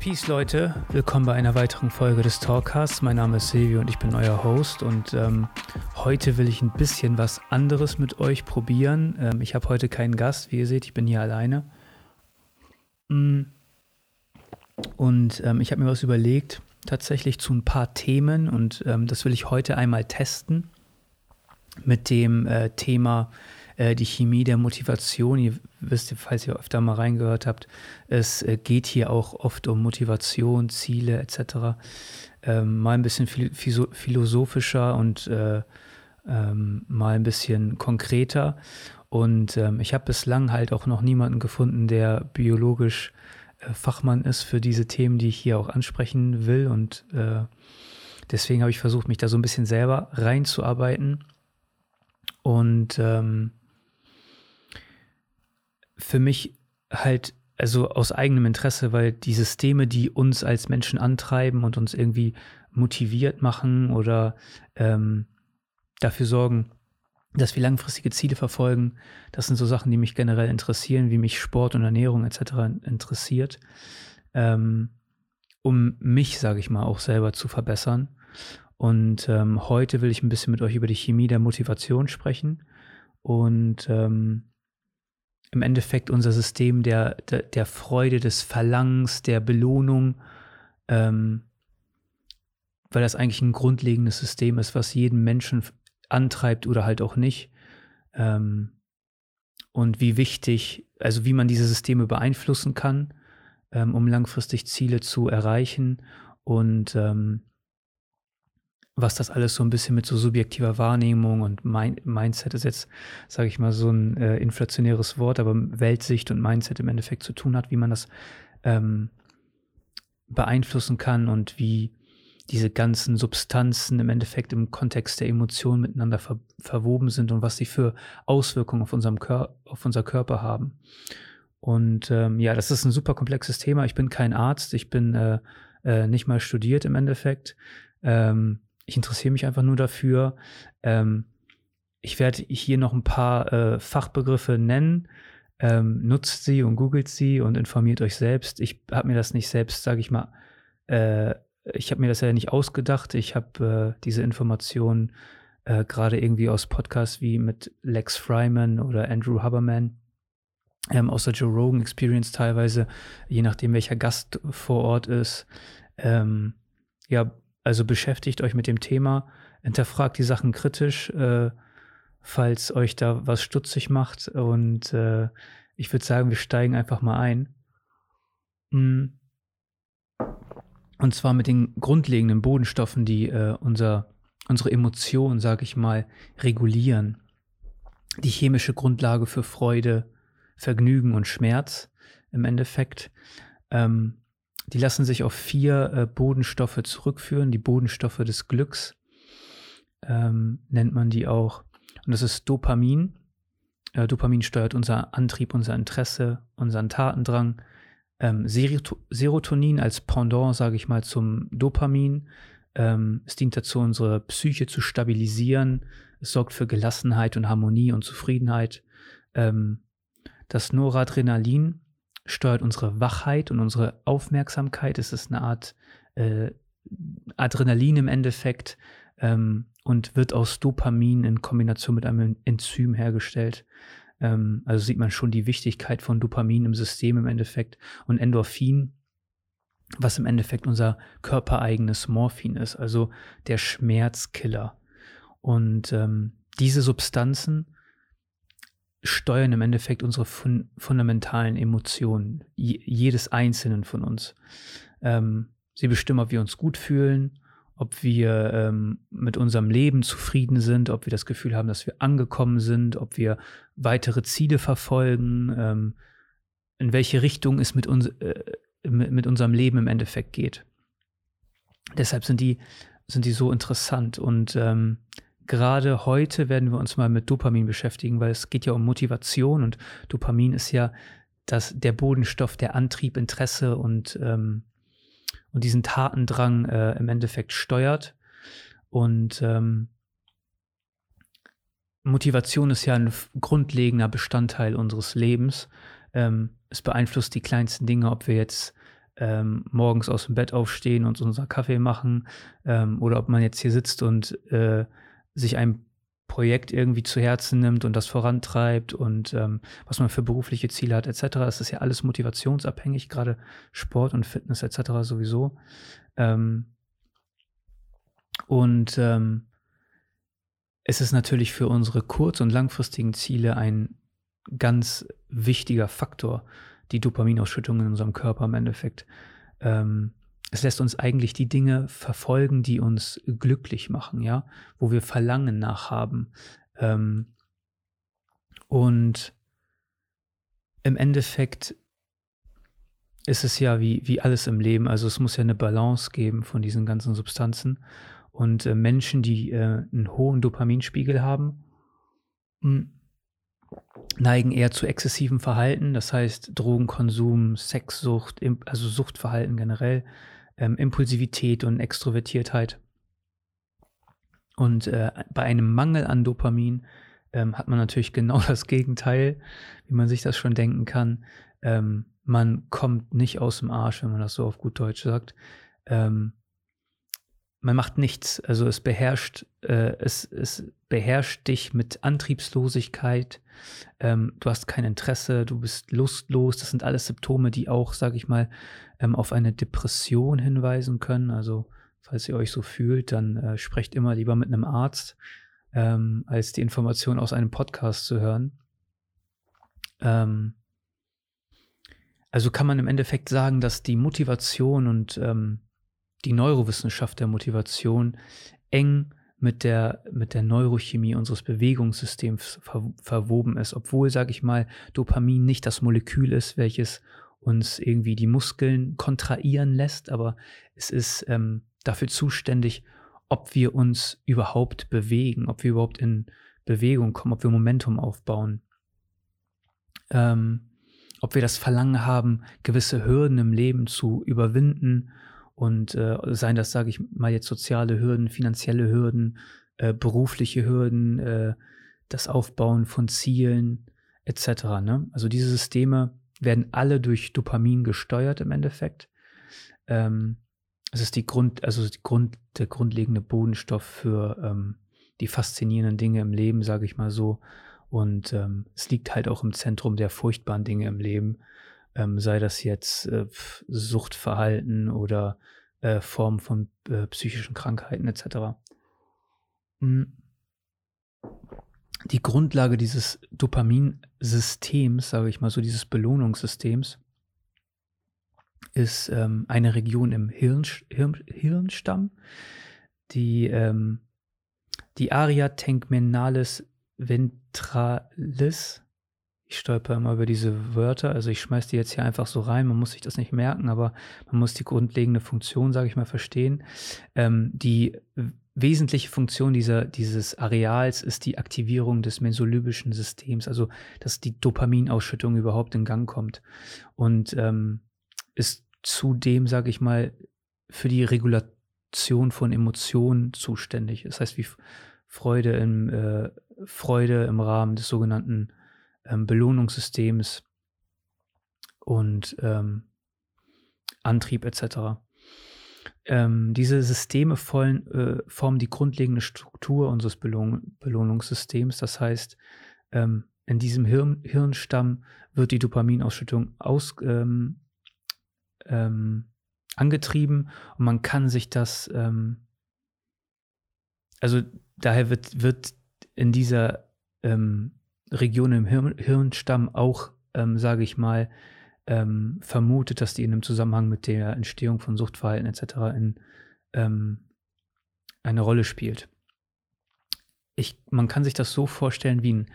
Peace Leute, willkommen bei einer weiteren Folge des Talkcasts. Mein Name ist Silvio und ich bin euer Host und ähm, heute will ich ein bisschen was anderes mit euch probieren. Ähm, ich habe heute keinen Gast, wie ihr seht, ich bin hier alleine. Mm. Und ähm, ich habe mir was überlegt, tatsächlich zu ein paar Themen und ähm, das will ich heute einmal testen mit dem äh, Thema äh, die Chemie der Motivation. Ihr wisst, falls ihr öfter mal reingehört habt, es äh, geht hier auch oft um Motivation, Ziele etc. Ähm, mal ein bisschen philosophischer und äh, ähm, mal ein bisschen konkreter. Und ähm, ich habe bislang halt auch noch niemanden gefunden, der biologisch äh, Fachmann ist für diese Themen, die ich hier auch ansprechen will. Und äh, deswegen habe ich versucht, mich da so ein bisschen selber reinzuarbeiten. Und ähm, für mich halt, also aus eigenem Interesse, weil die Systeme, die uns als Menschen antreiben und uns irgendwie motiviert machen oder ähm, dafür sorgen, dass wir langfristige Ziele verfolgen, das sind so Sachen, die mich generell interessieren, wie mich Sport und Ernährung etc. interessiert, ähm, um mich, sage ich mal, auch selber zu verbessern. Und ähm, heute will ich ein bisschen mit euch über die Chemie der Motivation sprechen und ähm, im Endeffekt unser System der, der, der Freude, des Verlangens, der Belohnung, ähm, weil das eigentlich ein grundlegendes System ist, was jeden Menschen antreibt oder halt auch nicht. Ähm, und wie wichtig, also wie man diese Systeme beeinflussen kann, ähm, um langfristig Ziele zu erreichen und ähm, was das alles so ein bisschen mit so subjektiver Wahrnehmung und Mind Mindset ist jetzt, sage ich mal, so ein äh, inflationäres Wort, aber Weltsicht und Mindset im Endeffekt zu tun hat, wie man das ähm, beeinflussen kann und wie diese ganzen Substanzen im Endeffekt im Kontext der Emotionen miteinander ver verwoben sind und was sie für Auswirkungen auf, unserem Kör auf unser Körper haben. Und ähm, ja, das ist ein super komplexes Thema. Ich bin kein Arzt, ich bin äh, äh, nicht mal studiert im Endeffekt. Ähm, ich interessiere mich einfach nur dafür. Ähm, ich werde hier noch ein paar äh, Fachbegriffe nennen. Ähm, nutzt sie und googelt sie und informiert euch selbst. Ich habe mir das nicht selbst, sage ich mal, äh, ich habe mir das ja nicht ausgedacht. Ich habe äh, diese Informationen äh, gerade irgendwie aus Podcasts wie mit Lex Fryman oder Andrew Haberman ähm, aus der Joe Rogan Experience teilweise, je nachdem welcher Gast vor Ort ist. Ähm, ja, also beschäftigt euch mit dem Thema, hinterfragt die Sachen kritisch, äh, falls euch da was stutzig macht. Und äh, ich würde sagen, wir steigen einfach mal ein. Mm. Und zwar mit den grundlegenden Bodenstoffen, die äh, unser, unsere Emotionen, sage ich mal, regulieren. Die chemische Grundlage für Freude, Vergnügen und Schmerz im Endeffekt. Ähm, die lassen sich auf vier äh, Bodenstoffe zurückführen, die Bodenstoffe des Glücks ähm, nennt man die auch. Und das ist Dopamin. Äh, Dopamin steuert unser Antrieb, unser Interesse, unseren Tatendrang. Ähm, Serotonin als Pendant, sage ich mal, zum Dopamin. Ähm, es dient dazu, unsere Psyche zu stabilisieren. Es sorgt für Gelassenheit und Harmonie und Zufriedenheit. Ähm, das Noradrenalin steuert unsere Wachheit und unsere Aufmerksamkeit. Es ist eine Art äh, Adrenalin im Endeffekt ähm, und wird aus Dopamin in Kombination mit einem Enzym hergestellt. Ähm, also sieht man schon die Wichtigkeit von Dopamin im System im Endeffekt und Endorphin, was im Endeffekt unser körpereigenes Morphin ist, also der Schmerzkiller. Und ähm, diese Substanzen steuern im Endeffekt unsere fun fundamentalen Emotionen, jedes Einzelnen von uns. Ähm, sie bestimmen, ob wir uns gut fühlen, ob wir ähm, mit unserem Leben zufrieden sind, ob wir das Gefühl haben, dass wir angekommen sind, ob wir weitere Ziele verfolgen, ähm, in welche Richtung es mit, uns, äh, mit, unserem Leben im Endeffekt geht. Deshalb sind die, sind die so interessant und ähm, gerade heute werden wir uns mal mit Dopamin beschäftigen, weil es geht ja um Motivation und Dopamin ist ja das, der Bodenstoff, der Antrieb, Interesse und, ähm, und diesen Tatendrang äh, im Endeffekt steuert. Und ähm, Motivation ist ja ein grundlegender Bestandteil unseres Lebens. Ähm, es beeinflusst die kleinsten Dinge, ob wir jetzt ähm, morgens aus dem Bett aufstehen und unser Kaffee machen ähm, oder ob man jetzt hier sitzt und äh, sich ein Projekt irgendwie zu Herzen nimmt und das vorantreibt und ähm, was man für berufliche Ziele hat etc. Es ist ja alles motivationsabhängig, gerade Sport und Fitness etc. sowieso. Ähm, und ähm, es ist natürlich für unsere kurz- und langfristigen Ziele ein ganz wichtiger Faktor, die Dopaminausschüttung in unserem Körper im Endeffekt. Ähm, es lässt uns eigentlich die Dinge verfolgen, die uns glücklich machen, ja, wo wir Verlangen nachhaben. Ähm, und im Endeffekt ist es ja wie, wie alles im Leben. Also es muss ja eine Balance geben von diesen ganzen Substanzen. Und äh, Menschen, die äh, einen hohen Dopaminspiegel haben, hm, neigen eher zu exzessivem Verhalten, das heißt Drogenkonsum, Sexsucht, also Suchtverhalten generell, ähm, Impulsivität und Extrovertiertheit. Und äh, bei einem Mangel an Dopamin ähm, hat man natürlich genau das Gegenteil, wie man sich das schon denken kann. Ähm, man kommt nicht aus dem Arsch, wenn man das so auf gut Deutsch sagt. Ähm, man macht nichts. Also es beherrscht, äh, es, es beherrscht dich mit Antriebslosigkeit. Ähm, du hast kein Interesse, du bist lustlos. Das sind alles Symptome, die auch, sage ich mal, ähm, auf eine Depression hinweisen können. Also falls ihr euch so fühlt, dann äh, sprecht immer lieber mit einem Arzt, ähm, als die Information aus einem Podcast zu hören. Ähm, also kann man im Endeffekt sagen, dass die Motivation und ähm, die Neurowissenschaft der Motivation eng mit der, mit der Neurochemie unseres Bewegungssystems ver verwoben ist, obwohl, sage ich mal, Dopamin nicht das Molekül ist, welches uns irgendwie die Muskeln kontrahieren lässt, aber es ist ähm, dafür zuständig, ob wir uns überhaupt bewegen, ob wir überhaupt in Bewegung kommen, ob wir Momentum aufbauen, ähm, ob wir das Verlangen haben, gewisse Hürden im Leben zu überwinden und äh, seien das, sage ich mal, jetzt soziale Hürden, finanzielle Hürden, äh, berufliche Hürden, äh, das Aufbauen von Zielen etc. Ne? Also diese Systeme werden alle durch Dopamin gesteuert im Endeffekt. Ähm, es ist die Grund, also die Grund, der grundlegende Bodenstoff für ähm, die faszinierenden Dinge im Leben, sage ich mal so. Und ähm, es liegt halt auch im Zentrum der furchtbaren Dinge im Leben ähm, sei das jetzt äh, Suchtverhalten oder äh, Formen von äh, psychischen Krankheiten etc. Hm. Die Grundlage dieses Dopaminsystems, sage ich mal so, dieses Belohnungssystems, ist ähm, eine Region im Hirn, Hirn, Hirnstamm, die, ähm, die Aria tegmenalis ventralis ich stolper immer über diese Wörter. Also ich schmeiß die jetzt hier einfach so rein. Man muss sich das nicht merken, aber man muss die grundlegende Funktion, sage ich mal, verstehen. Ähm, die wesentliche Funktion dieser, dieses Areals ist die Aktivierung des mesolybischen Systems, also dass die Dopaminausschüttung überhaupt in Gang kommt. Und ähm, ist zudem, sage ich mal, für die Regulation von Emotionen zuständig. Das heißt, wie Freude im, äh, Freude im Rahmen des sogenannten ähm, Belohnungssystems und ähm, Antrieb etc. Ähm, diese Systeme vollen, äh, formen die grundlegende Struktur unseres Belohn Belohnungssystems. Das heißt, ähm, in diesem Hirn Hirnstamm wird die Dopaminausschüttung aus, ähm, ähm, angetrieben und man kann sich das, ähm, also daher wird, wird in dieser ähm, Region im Hirn, Hirnstamm auch, ähm, sage ich mal, ähm, vermutet, dass die in einem Zusammenhang mit der Entstehung von Suchtverhalten etc. In, ähm, eine Rolle spielt. Ich, man kann sich das so vorstellen wie ein,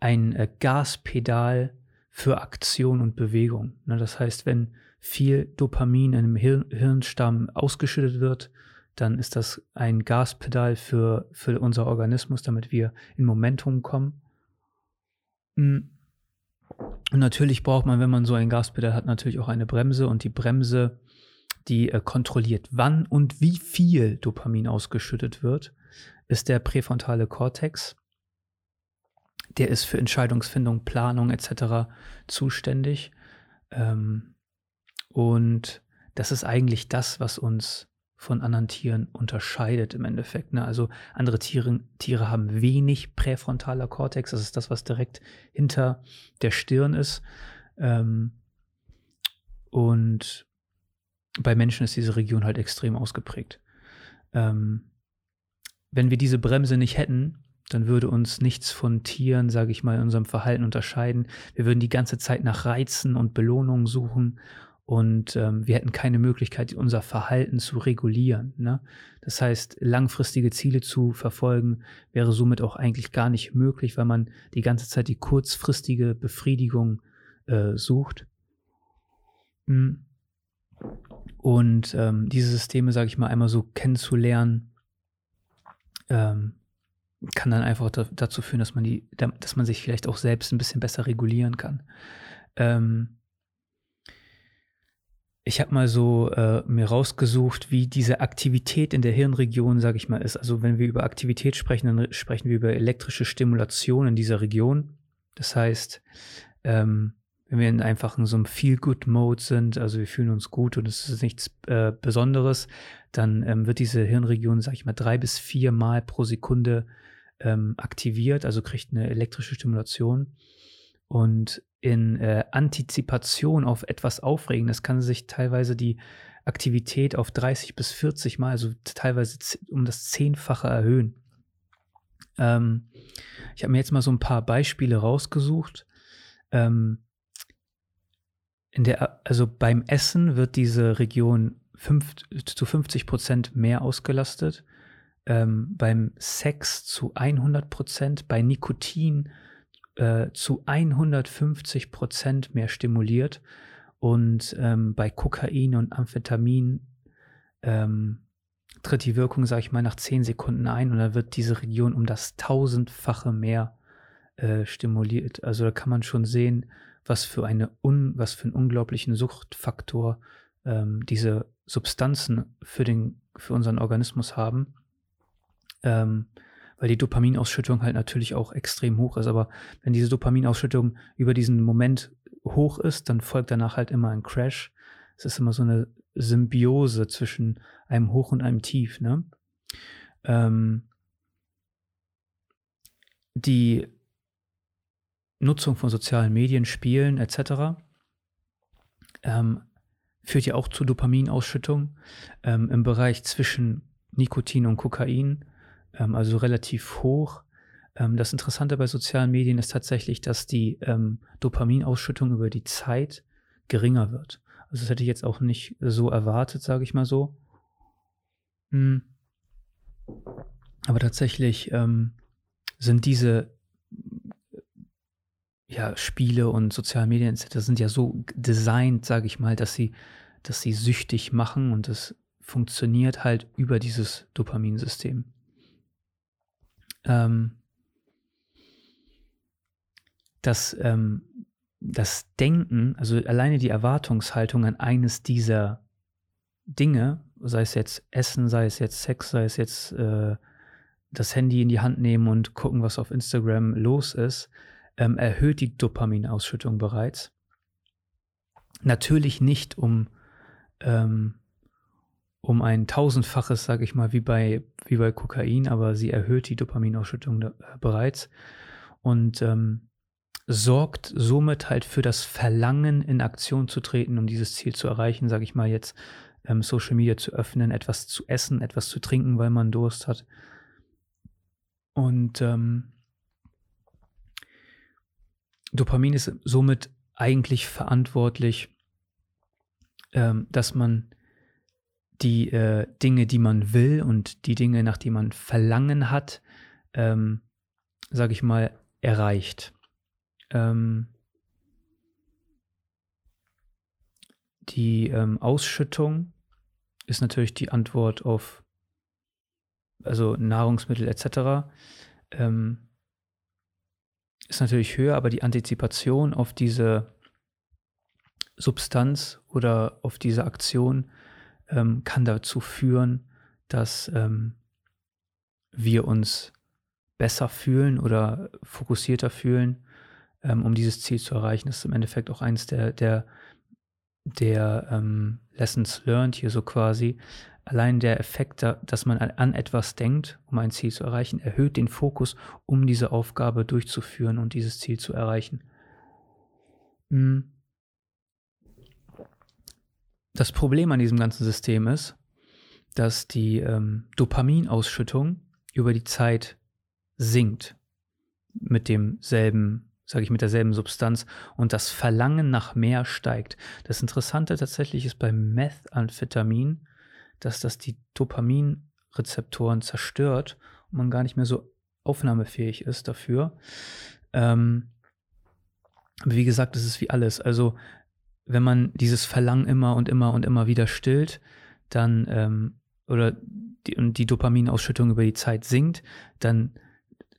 ein äh, Gaspedal für Aktion und Bewegung. Ne, das heißt, wenn viel Dopamin in einem Hir Hirnstamm ausgeschüttet wird, dann ist das ein Gaspedal für, für unser Organismus, damit wir in Momentum kommen. Mm. Und natürlich braucht man, wenn man so ein Gaspedal hat, natürlich auch eine Bremse und die Bremse, die äh, kontrolliert, wann und wie viel Dopamin ausgeschüttet wird, ist der präfrontale Kortex. Der ist für Entscheidungsfindung, Planung etc. zuständig. Ähm, und das ist eigentlich das, was uns von anderen Tieren unterscheidet im Endeffekt. Ne? Also andere Tiere, Tiere haben wenig präfrontaler Kortex, das ist das, was direkt hinter der Stirn ist. Ähm, und bei Menschen ist diese Region halt extrem ausgeprägt. Ähm, wenn wir diese Bremse nicht hätten, dann würde uns nichts von Tieren, sage ich mal, in unserem Verhalten unterscheiden. Wir würden die ganze Zeit nach Reizen und Belohnungen suchen und ähm, wir hätten keine Möglichkeit, unser Verhalten zu regulieren. Ne? Das heißt, langfristige Ziele zu verfolgen wäre somit auch eigentlich gar nicht möglich, weil man die ganze Zeit die kurzfristige Befriedigung äh, sucht. Hm. Und ähm, diese Systeme, sage ich mal, einmal so kennenzulernen, ähm, kann dann einfach da, dazu führen, dass man die, dass man sich vielleicht auch selbst ein bisschen besser regulieren kann. Ähm, ich habe mal so äh, mir rausgesucht, wie diese Aktivität in der Hirnregion, sage ich mal, ist. Also wenn wir über Aktivität sprechen, dann sprechen wir über elektrische Stimulation in dieser Region. Das heißt, ähm, wenn wir in einfach in so einem Feel-Good-Mode sind, also wir fühlen uns gut und es ist nichts äh, Besonderes, dann ähm, wird diese Hirnregion, sage ich mal, drei bis vier Mal pro Sekunde ähm, aktiviert, also kriegt eine elektrische Stimulation. Und in äh, Antizipation auf etwas Aufregendes kann sich teilweise die Aktivität auf 30 bis 40 Mal, also teilweise um das Zehnfache erhöhen. Ähm, ich habe mir jetzt mal so ein paar Beispiele rausgesucht. Ähm, in der, also beim Essen wird diese Region fünf, zu 50 Prozent mehr ausgelastet. Ähm, beim Sex zu 100 Prozent, bei Nikotin äh, zu 150 Prozent mehr stimuliert. Und ähm, bei Kokain und Amphetamin ähm, tritt die Wirkung, sage ich mal, nach 10 Sekunden ein und dann wird diese Region um das tausendfache mehr äh, stimuliert. Also da kann man schon sehen, was für, eine un, was für einen unglaublichen Suchtfaktor ähm, diese Substanzen für, den, für unseren Organismus haben. Ähm, weil die Dopaminausschüttung halt natürlich auch extrem hoch ist. Aber wenn diese Dopaminausschüttung über diesen Moment hoch ist, dann folgt danach halt immer ein Crash. Es ist immer so eine Symbiose zwischen einem Hoch und einem Tief. Ne? Ähm, die Nutzung von sozialen Medien, Spielen etc. Ähm, führt ja auch zu Dopaminausschüttung ähm, im Bereich zwischen Nikotin und Kokain ähm, also relativ hoch. Ähm, das Interessante bei sozialen Medien ist tatsächlich, dass die ähm, Dopaminausschüttung über die Zeit geringer wird. Also das hätte ich jetzt auch nicht so erwartet, sage ich mal so. Hm. Aber tatsächlich ähm, sind diese ja, Spiele und soziale Medien etc. sind ja so designt, sage ich mal, dass sie, dass sie süchtig machen und es funktioniert halt über dieses Dopaminsystem ähm, dass ähm, das Denken, also alleine die Erwartungshaltung an eines dieser Dinge, sei es jetzt Essen, sei es jetzt Sex, sei es jetzt äh, das Handy in die Hand nehmen und gucken, was auf Instagram los ist, ähm, erhöht die Dopaminausschüttung bereits. Natürlich nicht, um ähm, um ein tausendfaches, sage ich mal, wie bei, wie bei Kokain, aber sie erhöht die Dopaminausschüttung da, äh, bereits und ähm, sorgt somit halt für das Verlangen, in Aktion zu treten, um dieses Ziel zu erreichen, sage ich mal jetzt, ähm, Social Media zu öffnen, etwas zu essen, etwas zu trinken, weil man Durst hat. Und ähm, Dopamin ist somit eigentlich verantwortlich, ähm, dass man die äh, Dinge, die man will und die Dinge, nach die man Verlangen hat, ähm, sage ich mal, erreicht. Ähm, die ähm, Ausschüttung ist natürlich die Antwort auf also Nahrungsmittel etc. Ähm, ist natürlich höher, aber die Antizipation auf diese Substanz oder auf diese Aktion ähm, kann dazu führen, dass ähm, wir uns besser fühlen oder fokussierter fühlen, ähm, um dieses Ziel zu erreichen. Das ist im Endeffekt auch eines der, der, der ähm, Lessons Learned hier so quasi, allein der Effekt, dass man an etwas denkt, um ein Ziel zu erreichen, erhöht den Fokus, um diese Aufgabe durchzuführen und dieses Ziel zu erreichen. Hm. Das Problem an diesem ganzen System ist, dass die ähm, Dopaminausschüttung über die Zeit sinkt mit demselben, sage ich, mit derselben Substanz und das Verlangen nach mehr steigt. Das Interessante tatsächlich ist beim Methamphetamin, dass das die Dopaminrezeptoren zerstört und man gar nicht mehr so aufnahmefähig ist dafür. Ähm, wie gesagt, es ist wie alles. Also wenn man dieses Verlangen immer und immer und immer wieder stillt, dann ähm, oder die, und die Dopaminausschüttung über die Zeit sinkt, dann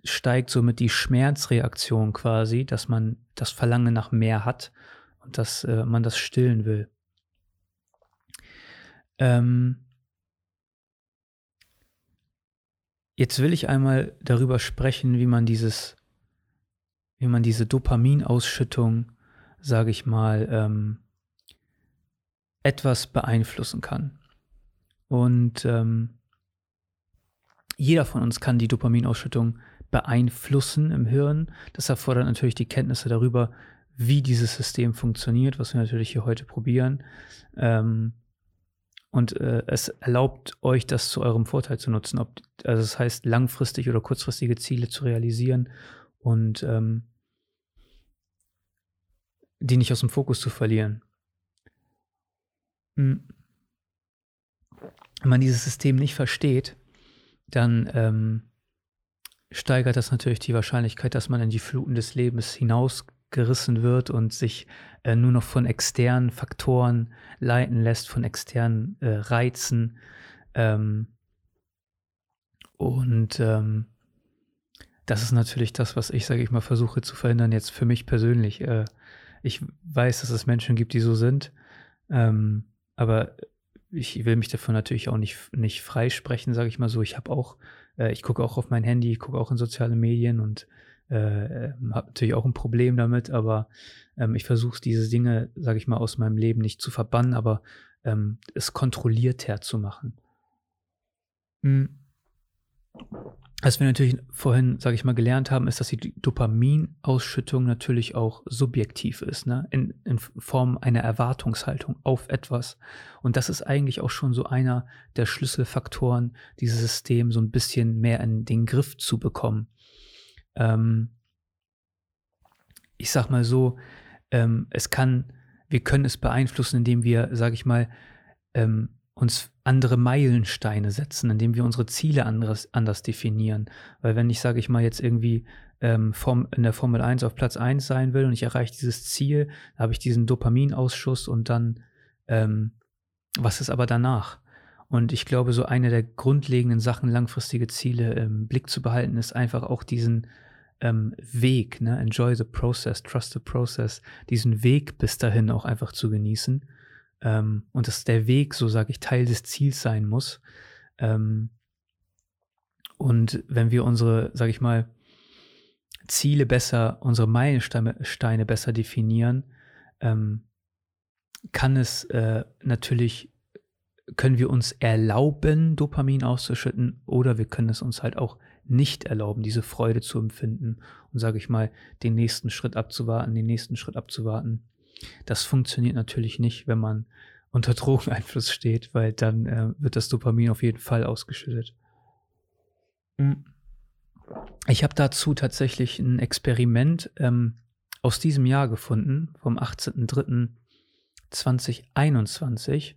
steigt somit die Schmerzreaktion quasi, dass man das Verlangen nach mehr hat und dass äh, man das stillen will. Ähm jetzt will ich einmal darüber sprechen, wie man dieses, wie man diese Dopaminausschüttung, sage ich mal, ähm, etwas beeinflussen kann. Und ähm, jeder von uns kann die Dopaminausschüttung beeinflussen im Hirn. Das erfordert natürlich die Kenntnisse darüber, wie dieses System funktioniert, was wir natürlich hier heute probieren. Ähm, und äh, es erlaubt euch, das zu eurem Vorteil zu nutzen. Ob, also das heißt, langfristig oder kurzfristige Ziele zu realisieren und ähm, die nicht aus dem Fokus zu verlieren. Hm. Wenn man dieses System nicht versteht, dann ähm, steigert das natürlich die Wahrscheinlichkeit, dass man in die Fluten des Lebens hinausgerissen wird und sich äh, nur noch von externen Faktoren leiten lässt, von externen äh, Reizen. Ähm, und ähm, das ist natürlich das, was ich, sage ich mal, versuche zu verhindern, jetzt für mich persönlich. Äh, ich weiß, dass es Menschen gibt, die so sind, ähm, aber ich will mich davon natürlich auch nicht, nicht freisprechen, sage ich mal so. Ich habe auch äh, ich gucke auch auf mein Handy, ich gucke auch in soziale Medien und äh, ähm, habe natürlich auch ein Problem damit, aber ähm, ich versuche diese Dinge, sage ich mal, aus meinem Leben nicht zu verbannen, aber ähm, es kontrollierter zu machen. Mhm. Was wir natürlich vorhin, sage ich mal, gelernt haben, ist, dass die Dopaminausschüttung natürlich auch subjektiv ist, ne? in, in Form einer Erwartungshaltung auf etwas. Und das ist eigentlich auch schon so einer der Schlüsselfaktoren, dieses System so ein bisschen mehr in den Griff zu bekommen. Ähm, ich sag mal so, ähm, es kann, wir können es beeinflussen, indem wir, sage ich mal, ähm, uns andere Meilensteine setzen, indem wir unsere Ziele anders, anders definieren. Weil wenn ich, sage ich mal, jetzt irgendwie ähm, Form, in der Formel 1 auf Platz 1 sein will und ich erreiche dieses Ziel, habe ich diesen Dopaminausschuss und dann, ähm, was ist aber danach? Und ich glaube, so eine der grundlegenden Sachen, langfristige Ziele im Blick zu behalten, ist einfach auch diesen ähm, Weg, ne? enjoy the process, trust the process, diesen Weg bis dahin auch einfach zu genießen ähm, und dass der Weg, so sage ich, Teil des Ziels sein muss. Ähm, und wenn wir unsere, sage ich mal, Ziele besser, unsere Meilensteine besser definieren, ähm, kann es äh, natürlich, können wir uns erlauben, Dopamin auszuschütten oder wir können es uns halt auch nicht erlauben, diese Freude zu empfinden und, sage ich mal, den nächsten Schritt abzuwarten, den nächsten Schritt abzuwarten. Das funktioniert natürlich nicht, wenn man unter Drogeneinfluss steht, weil dann äh, wird das Dopamin auf jeden Fall ausgeschüttet. Hm. Ich habe dazu tatsächlich ein Experiment ähm, aus diesem Jahr gefunden, vom 18.03.2021.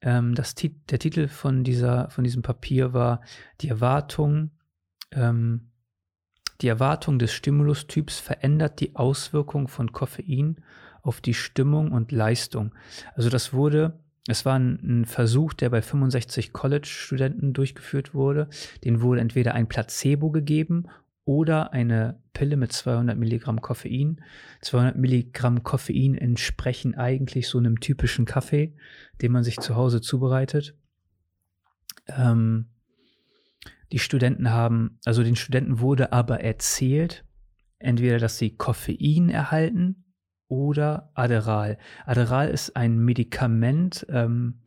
Ähm, das, der Titel von, dieser, von diesem Papier war Die Erwartung, ähm, die Erwartung des Stimulustyps verändert die Auswirkung von Koffein auf die Stimmung und Leistung. Also das wurde, es war ein, ein Versuch, der bei 65 College-Studenten durchgeführt wurde. Den wurde entweder ein Placebo gegeben oder eine Pille mit 200 Milligramm Koffein. 200 Milligramm Koffein entsprechen eigentlich so einem typischen Kaffee, den man sich zu Hause zubereitet. Ähm, die Studenten haben, also den Studenten wurde aber erzählt, entweder, dass sie Koffein erhalten oder Adderall. Adderall ist ein Medikament, ähm,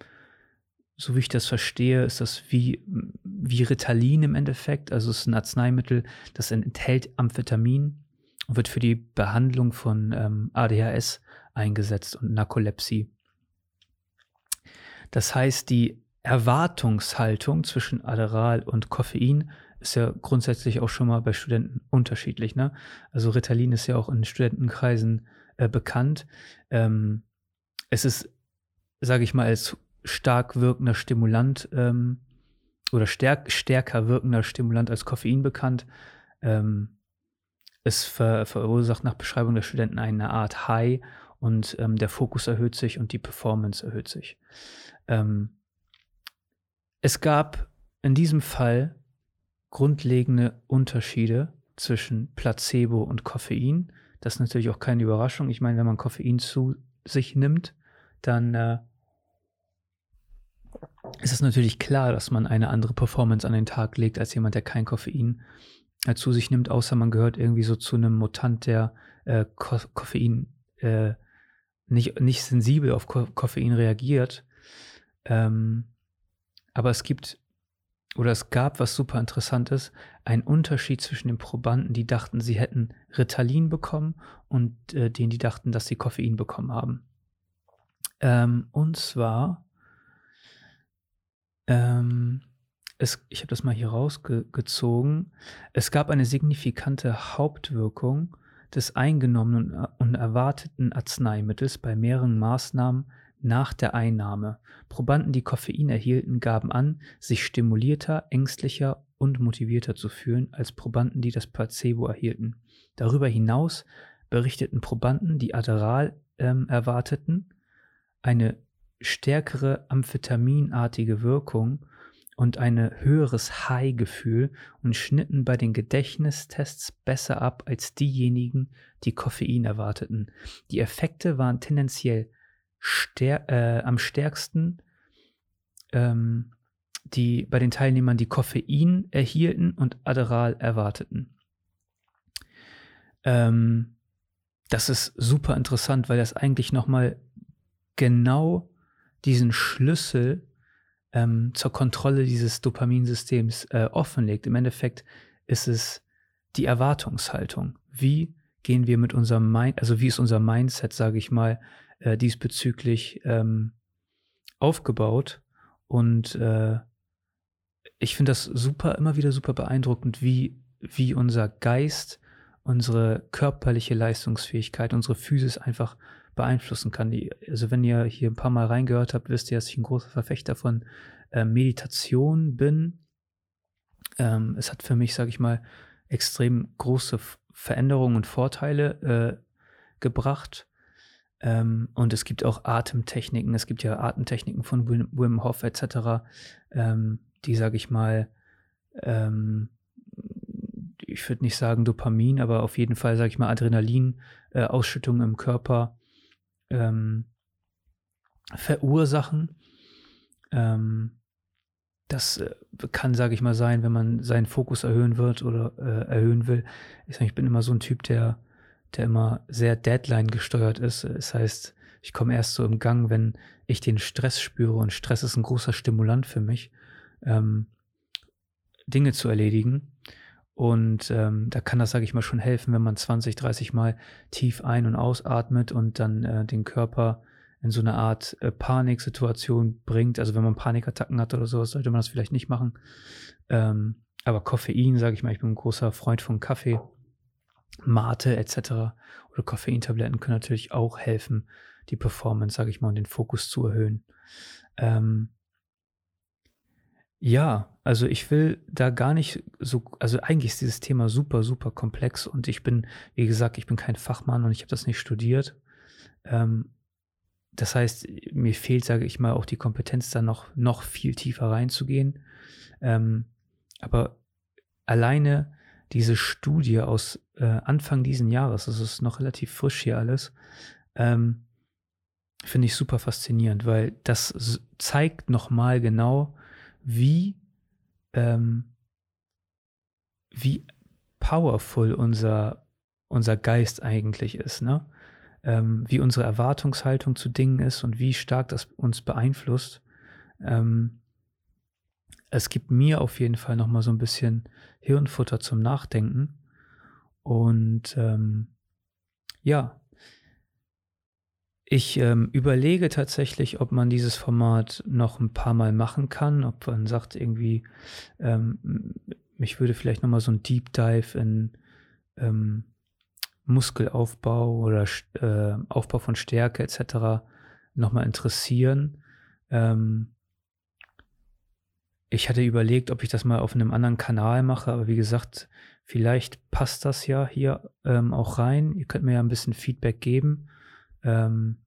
so wie ich das verstehe, ist das wie, wie Ritalin im Endeffekt. Also es ist ein Arzneimittel, das enthält Amphetamin und wird für die Behandlung von ähm, ADHS eingesetzt und Narkolepsie. Das heißt, die Erwartungshaltung zwischen Adderall und Koffein ist ja grundsätzlich auch schon mal bei Studenten unterschiedlich. Ne? Also Ritalin ist ja auch in Studentenkreisen äh, bekannt. Ähm, es ist, sage ich mal, als stark wirkender Stimulant ähm, oder stärk, stärker wirkender Stimulant als Koffein bekannt. Ähm, es ver, verursacht nach Beschreibung der Studenten eine Art High und ähm, der Fokus erhöht sich und die Performance erhöht sich. Ähm, es gab in diesem Fall grundlegende Unterschiede zwischen Placebo und Koffein. Das ist natürlich auch keine Überraschung. Ich meine, wenn man Koffein zu sich nimmt, dann äh, ist es natürlich klar, dass man eine andere Performance an den Tag legt als jemand, der kein Koffein äh, zu sich nimmt, außer man gehört irgendwie so zu einem Mutant, der äh, Ko Koffein äh, nicht, nicht sensibel auf Ko Koffein reagiert. Ähm, aber es gibt oder es gab was super interessantes, einen Unterschied zwischen den Probanden, die dachten, sie hätten Ritalin bekommen und äh, denen, die dachten, dass sie Koffein bekommen haben. Ähm, und zwar ähm, es, ich habe das mal hier rausgezogen. Es gab eine signifikante Hauptwirkung des eingenommenen und erwarteten Arzneimittels bei mehreren Maßnahmen nach der Einnahme. Probanden, die Koffein erhielten, gaben an, sich stimulierter, ängstlicher und motivierter zu fühlen als Probanden, die das Placebo erhielten. Darüber hinaus berichteten Probanden, die Adderall ähm, erwarteten, eine stärkere amphetaminartige Wirkung und ein höheres High-Gefühl und schnitten bei den Gedächtnistests besser ab als diejenigen, die Koffein erwarteten. Die Effekte waren tendenziell stär äh, am stärksten ähm, die, bei den Teilnehmern, die Koffein erhielten und Adderall erwarteten. Ähm, das ist super interessant, weil das eigentlich nochmal genau diesen Schlüssel ähm, zur Kontrolle dieses Dopaminsystems äh, offenlegt. Im Endeffekt ist es die Erwartungshaltung. Wie gehen wir mit unserem Mind, also wie ist unser Mindset, sage ich mal, äh, diesbezüglich ähm, aufgebaut? Und äh, ich finde das super, immer wieder super beeindruckend, wie, wie unser Geist, unsere körperliche Leistungsfähigkeit, unsere Physis einfach beeinflussen kann. Die, also wenn ihr hier ein paar Mal reingehört habt, wisst ihr, dass ich ein großer Verfechter von äh, Meditation bin. Ähm, es hat für mich, sage ich mal, extrem große Veränderungen und Vorteile äh, gebracht. Ähm, und es gibt auch Atemtechniken, es gibt ja Atemtechniken von Wim, Wim Hof etc., ähm, die, sage ich mal, ähm, ich würde nicht sagen Dopamin, aber auf jeden Fall, sage ich mal, Adrenalin-Ausschüttung äh, im Körper ähm, verursachen. Ähm, das äh, kann, sage ich mal, sein, wenn man seinen Fokus erhöhen wird oder äh, erhöhen will. Ich, sag, ich bin immer so ein Typ, der, der immer sehr Deadline gesteuert ist. Das heißt, ich komme erst so im Gang, wenn ich den Stress spüre und Stress ist ein großer Stimulant für mich, ähm, Dinge zu erledigen. Und ähm, da kann das, sage ich mal, schon helfen, wenn man 20, 30 Mal tief ein- und ausatmet und dann äh, den Körper in so eine Art äh, Paniksituation bringt. Also wenn man Panikattacken hat oder sowas, sollte man das vielleicht nicht machen. Ähm, aber Koffein, sage ich mal, ich bin ein großer Freund von Kaffee, Mate etc. oder Koffeintabletten können natürlich auch helfen, die Performance, sage ich mal, und den Fokus zu erhöhen. Ähm, ja, also ich will da gar nicht so, also eigentlich ist dieses Thema super, super komplex und ich bin, wie gesagt, ich bin kein Fachmann und ich habe das nicht studiert. Ähm, das heißt, mir fehlt, sage ich mal, auch die Kompetenz, da noch, noch viel tiefer reinzugehen. Ähm, aber alleine diese Studie aus äh, Anfang diesen Jahres, das ist noch relativ frisch hier alles, ähm, finde ich super faszinierend, weil das zeigt nochmal genau, wie, ähm, wie powerful unser, unser Geist eigentlich ist. Ne? ähm, wie unsere Erwartungshaltung zu Dingen ist und wie stark das uns beeinflusst. Ähm, es gibt mir auf jeden Fall nochmal so ein bisschen Hirnfutter zum Nachdenken. Und ähm, ja, ich ähm, überlege tatsächlich, ob man dieses Format noch ein paar Mal machen kann, ob man sagt irgendwie, ähm, mich würde vielleicht nochmal so ein Deep Dive in ähm, Muskelaufbau oder äh, Aufbau von Stärke etc. nochmal interessieren. Ähm, ich hatte überlegt, ob ich das mal auf einem anderen Kanal mache, aber wie gesagt, vielleicht passt das ja hier ähm, auch rein. Ihr könnt mir ja ein bisschen Feedback geben. Ähm,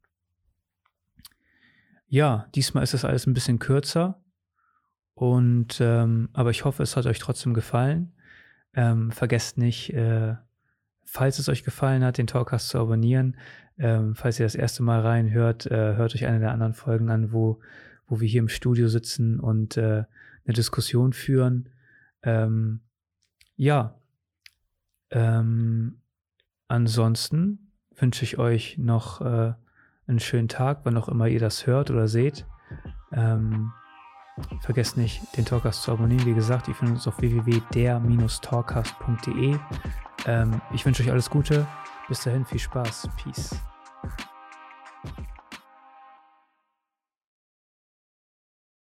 ja, diesmal ist das alles ein bisschen kürzer. Und ähm, aber ich hoffe, es hat euch trotzdem gefallen. Ähm, vergesst nicht, äh, falls es euch gefallen hat, den Talkcast zu abonnieren. Ähm, falls ihr das erste Mal reinhört, äh, hört euch eine der anderen Folgen an, wo, wo wir hier im Studio sitzen und äh, eine Diskussion führen. Ähm, ja, ähm, ansonsten wünsche ich euch noch äh, einen schönen Tag, wann auch immer ihr das hört oder seht. Ähm, vergesst nicht, den Talkcast zu abonnieren. Wie gesagt, ihr findet uns auf www.der-talkcast.de. Ich wünsche euch alles Gute. Bis dahin, viel Spaß. Peace.